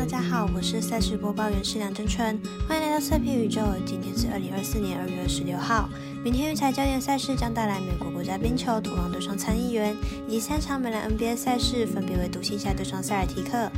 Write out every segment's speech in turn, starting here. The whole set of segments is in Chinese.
大家好，我是赛事播报员是梁真春，欢迎来到测评宇宙。今天是二零二四年二月二十六号，明天育才焦点赛事将带来美国国家冰球土狼对上参议员，以及三场美篮 NBA 赛事，分别为独行侠对上塞尔提克。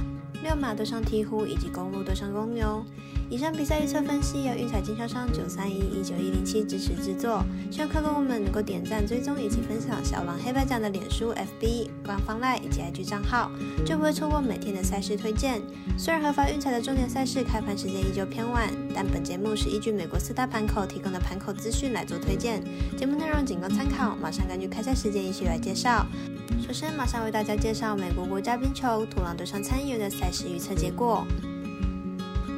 六马对上鹈鹕，以及公路对上公牛。以上比赛预测分析由运彩经销商九三一一九一零七支持制作，希望客户们能够点赞、追踪以及分享小狼黑白奖的脸书、FB 官方 LINE 以及 IG 账号，就不会错过每天的赛事推荐。虽然合法运彩的重点赛事开盘时间依旧偏晚，但本节目是依据美国四大盘口提供的盘口资讯来做推荐，节目内容仅供参考。马上根据开赛时间一起来介绍。首先，马上为大家介绍美国国家冰球土狼对上参议员的赛事预测结果。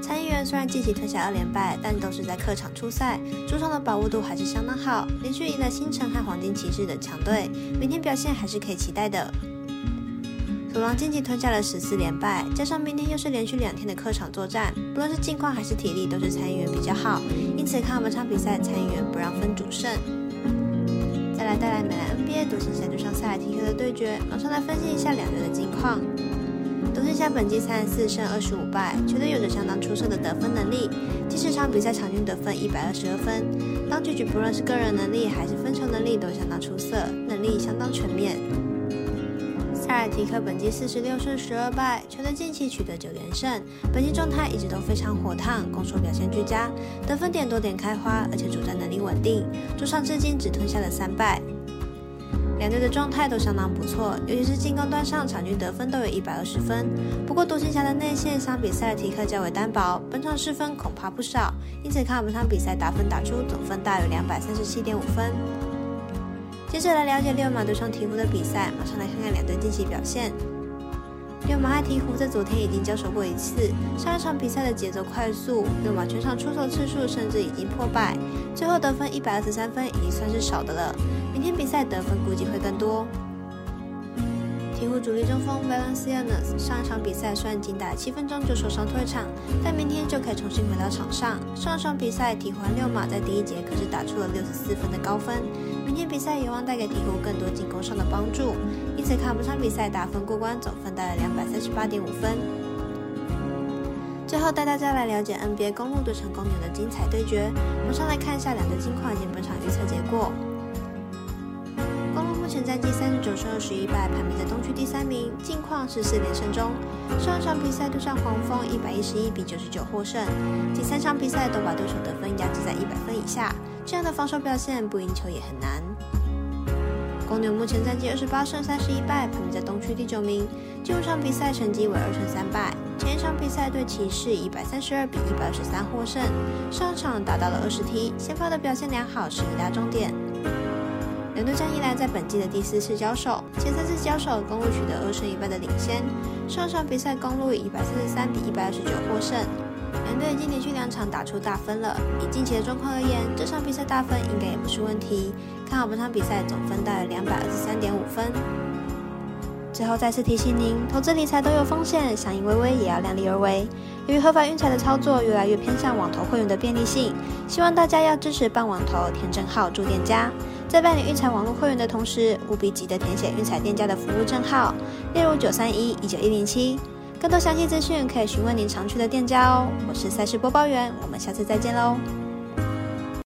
参议员虽然近期吞下二连败，但都是在客场出赛，主场的把握度还是相当好，连续赢了星辰和黄金骑士等强队，明天表现还是可以期待的。土狼近期吞下了十四连败，加上明天又是连续两天的客场作战，不论是近况还是体力，都是参议员比较好，因此看本场比赛参议员不让分主胜。再来带来美兰 NBA 独行侠对上塞尔提克的对决，马上来分析一下两队的近况。独行侠本季三十四胜二十五败，球队有着相当出色的得分能力，第十场比赛场均得分一百二十二分。当局局不论是个人能力还是分球能力都相当出色，能力相当全面。塞尔提克本季四十六胜十二败，球队近期取得九连胜，本季状态一直都非常火烫，攻守表现俱佳，得分点多点开花，而且主战能力稳定，主场至今只吞下了三败。两队的状态都相当不错，尤其是进攻端上，场均得分都有一百二十分。不过独行侠的内线相比赛的提克较为单薄，本场失分恐怕不少，因此看本场比赛打分打出总分大约两百三十七点五分。接着来了解六马对上鹈鹕的比赛，马上来看看两队近期表现。六马和鹈鹕在昨天已经交手过一次，上一场比赛的节奏快速，六马全场出手次数甚至已经破百，最后得分一百二十三分已经算是少的了。明天比赛得分估计会更多。鹈鹕主力中锋 Valencianos 上一场比赛虽然仅打七分钟就受伤退场，但明天就可以重新回到场上。上一场比赛鹈鹕六马在第一节可是打出了六十四分的高分。今天比赛有望带给鹈鹕更多进攻上的帮助，因此看本场比赛打分过关，总分大概两百三十八点五分。最后带大家来了解 NBA 公路对成公牛的精彩对决，马上来看一下两队近况以及本场预测结果。公路目前战绩三十九胜二十一败，排名在东区第三名，近况是四连胜中。上一场比赛对上黄蜂，一百一十一比九十九获胜，第三场比赛都把对手得分压制在一百分以下。这样的防守表现不赢球也很难。公牛目前战绩二十八胜三十一败，排名在东区第九名。近五场比赛成绩为二胜三败。前一场比赛对骑士一百三十二比一百二十三获胜，上场达到了二十踢，先发的表现良好是一大重点。两队战以来在本季的第四次交手，前三次交手公路取得二胜一败的领先。上场比赛公路以一百三十三比一百二十九获胜。两队已经连续两场打出大分了。以近期的状况而言，这场比赛大分应该也不是问题。看好本场比赛总分大约两百二十三点五分。最后再次提醒您，投资理财都有风险，想赢微微也要量力而为。由于合法运彩的操作越来越偏向网投会员的便利性，希望大家要支持办网投填证号驻店家，在办理运彩网络会员的同时，务必记得填写运彩店家的服务证号，例如九三一一九一零七。更多详细资讯可以询问您常去的店家哦。我是赛事播报员，我们下次再见喽。